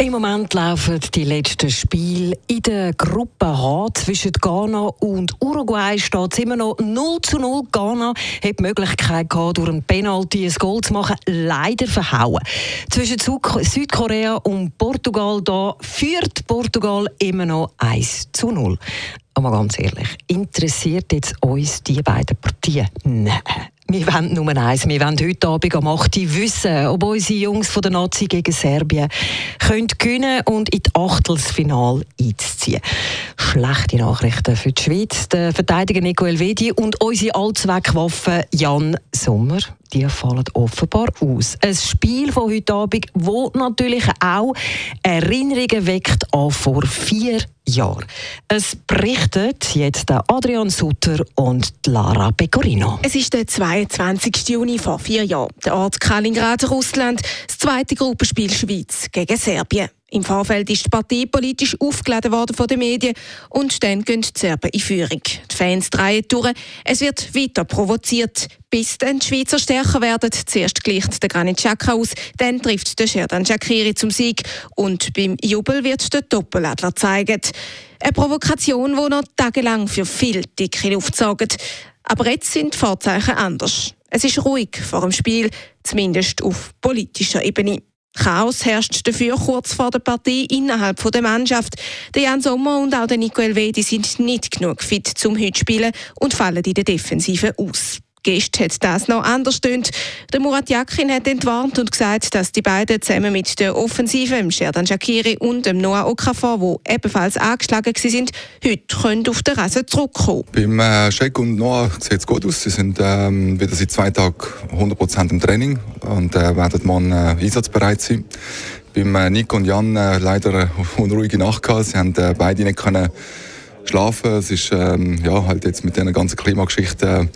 Im Moment laufen die letzten Spiele in der Gruppe H zwischen Ghana und Uruguay. Steht es immer noch 0 zu 0. Ghana hat die Möglichkeit gehabt, durch ein Penalty ein Goal zu machen. Leider verhauen. Zwischen Südkorea und Portugal da führt Portugal immer noch 1 zu 0. Aber ganz ehrlich, interessiert jetzt uns die beiden Partien? Nein. Wir wollen Nummer eins. Wir wollen heute Abend um 8 Uhr wissen, ob unsere Jungs von der Nazi gegen Serbien können gewinnen und in das Achtelfinale einziehen. Schlechte Nachrichten für die Schweiz. Der Verteidiger Nico Elvedi und unsere Allzweckwaffe Jan Sommer die fallen offenbar aus. Ein Spiel von heute Abend, das natürlich auch Erinnerungen weckt an vor vier Jahren. Es berichtet jetzt Adrian Sutter und Lara Pecorino. Es ist der 22. Juni vor vier Jahren. Der Ort Kaliningrad, Russland, das zweite Gruppenspiel Schweiz gegen Serbien. Im Vorfeld ist die Partie politisch aufgeladen worden von den Medien und dann gehen die Serben in Führung. Die Fans drehen durch. Es wird weiter provoziert, bis dann die Schweizer stärker werden. Zuerst gleicht der Granit Xhaka aus, dann trifft der Sherdan Shakiri zum Sieg und beim Jubel wird der Doppeladler zeigen. Eine Provokation, die noch tagelang für viel dicke Luft sorgt. Aber jetzt sind die Vorzeichen anders. Es ist ruhig vor dem Spiel, zumindest auf politischer Ebene. Chaos herrscht dafür kurz vor der Partie innerhalb der Mannschaft. Der Jan Sommer und auch der Nico Elvedi sind nicht genug fit zum heute spielen und fallen in der Defensive aus. Gest hat das noch anders tönt. Der Murat Yakin hat entwarnt und gesagt, dass die beiden zusammen mit der Offensive, dem Sherdan Shakiri und dem Noah Okafor, die ebenfalls angeschlagen sind, heute können auf den Rasen zurückkommen. Beim äh, Shek und Noah sieht es gut aus. Sie sind ähm, wieder seit zwei Tagen 100% im Training und äh, werden morgen äh, einsatzbereit sein. Beim äh, Nico und Jan äh, leider eine unruhige Nacht gehabt. Sie haben äh, beide nicht können schlafen. Es ist ähm, ja, halt jetzt mit dieser ganzen Klimageschichte äh,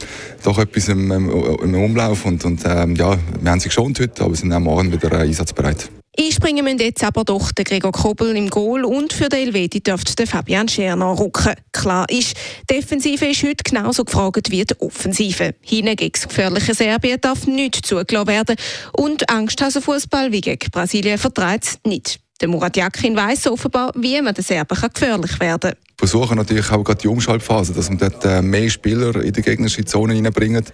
doch etwas im, im, Umlauf. Und, und ähm, ja, wir haben sie geschont heute, aber sind auch morgen wieder äh, einsatzbereit. Einspringen müssen jetzt aber doch der Gregor Kobel im Goal und für den Elvedi dürfte der Fabian Scherner rücken. Klar ist, die Defensive ist heute genauso gefragt wie die Offensive. Hinten gegen das gefährliche Serbien darf nicht zugelassen werden und Angsthasenfußball wie gegen Brasilien vertreibt nicht. Der Murat Yakin weiss offenbar, wie man den Serben gefährlich werden kann. Versuchen natürlich auch gerade die Umschaltphase, dass wir dort äh, mehr Spieler in die gegnerische Zone reinbringen.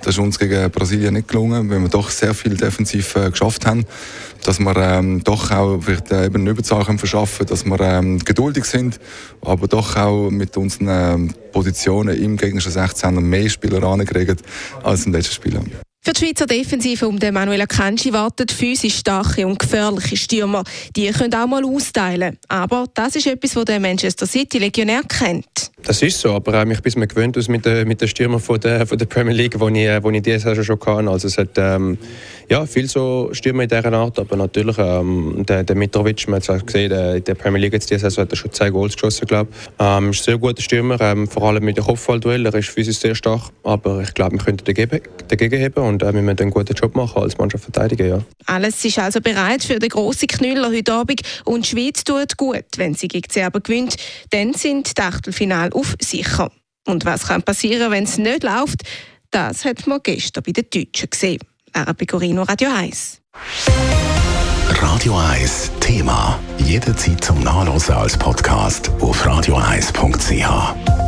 Das ist uns gegen Brasilien nicht gelungen, weil wir doch sehr viel defensiv äh, geschafft haben. Dass wir ähm, doch auch vielleicht, äh, eben eine Überzahl verschaffen dass wir ähm, geduldig sind, aber doch auch mit unseren ähm, Positionen im gegnerischen 16 mehr Spieler angekriegt als im letzten Spiel. Für die Schweizer Defensive um den Manuel Akanji warten physisch starke und gefährliche Stürmer. Die können auch mal austeilen. Aber das ist etwas, was der Manchester City Legionär kennt. Das ist so, aber ich bin mir gewöhnt mit den mit der Stürmer von der, von der Premier League, wo ich, wo ich diese Saison schon kann. Also es hat ähm, ja, viel so Stürmer in dieser Art, aber natürlich ähm, der, der Mitrovic, man hat es gesehen, der, in der Premier League jetzt diese Saison hat er schon zwei Goals geschossen, glaube ich. Ähm, ist ein sehr guter Stürmer, ähm, vor allem mit dem Kopfballduell, er ist physisch sehr stark, aber ich glaube, wir könnten dagegen, dagegen heben und äh, wir müssen einen guten Job machen als Mannschaft verteidigen, ja. Alles ist also bereit für den grossen Knüller heute Abend und die Schweiz tut gut, wenn sie gegen Serben gewinnt, dann sind die Achtelfinale auf sicher. Und was kann passieren, wenn es nicht läuft? Das hat man gestern bei den Deutschen gesehen. Lara Pecorino, Radio 1. Radio 1 Thema. Jederzeit zum Nachlesen als Podcast auf radio1.ch.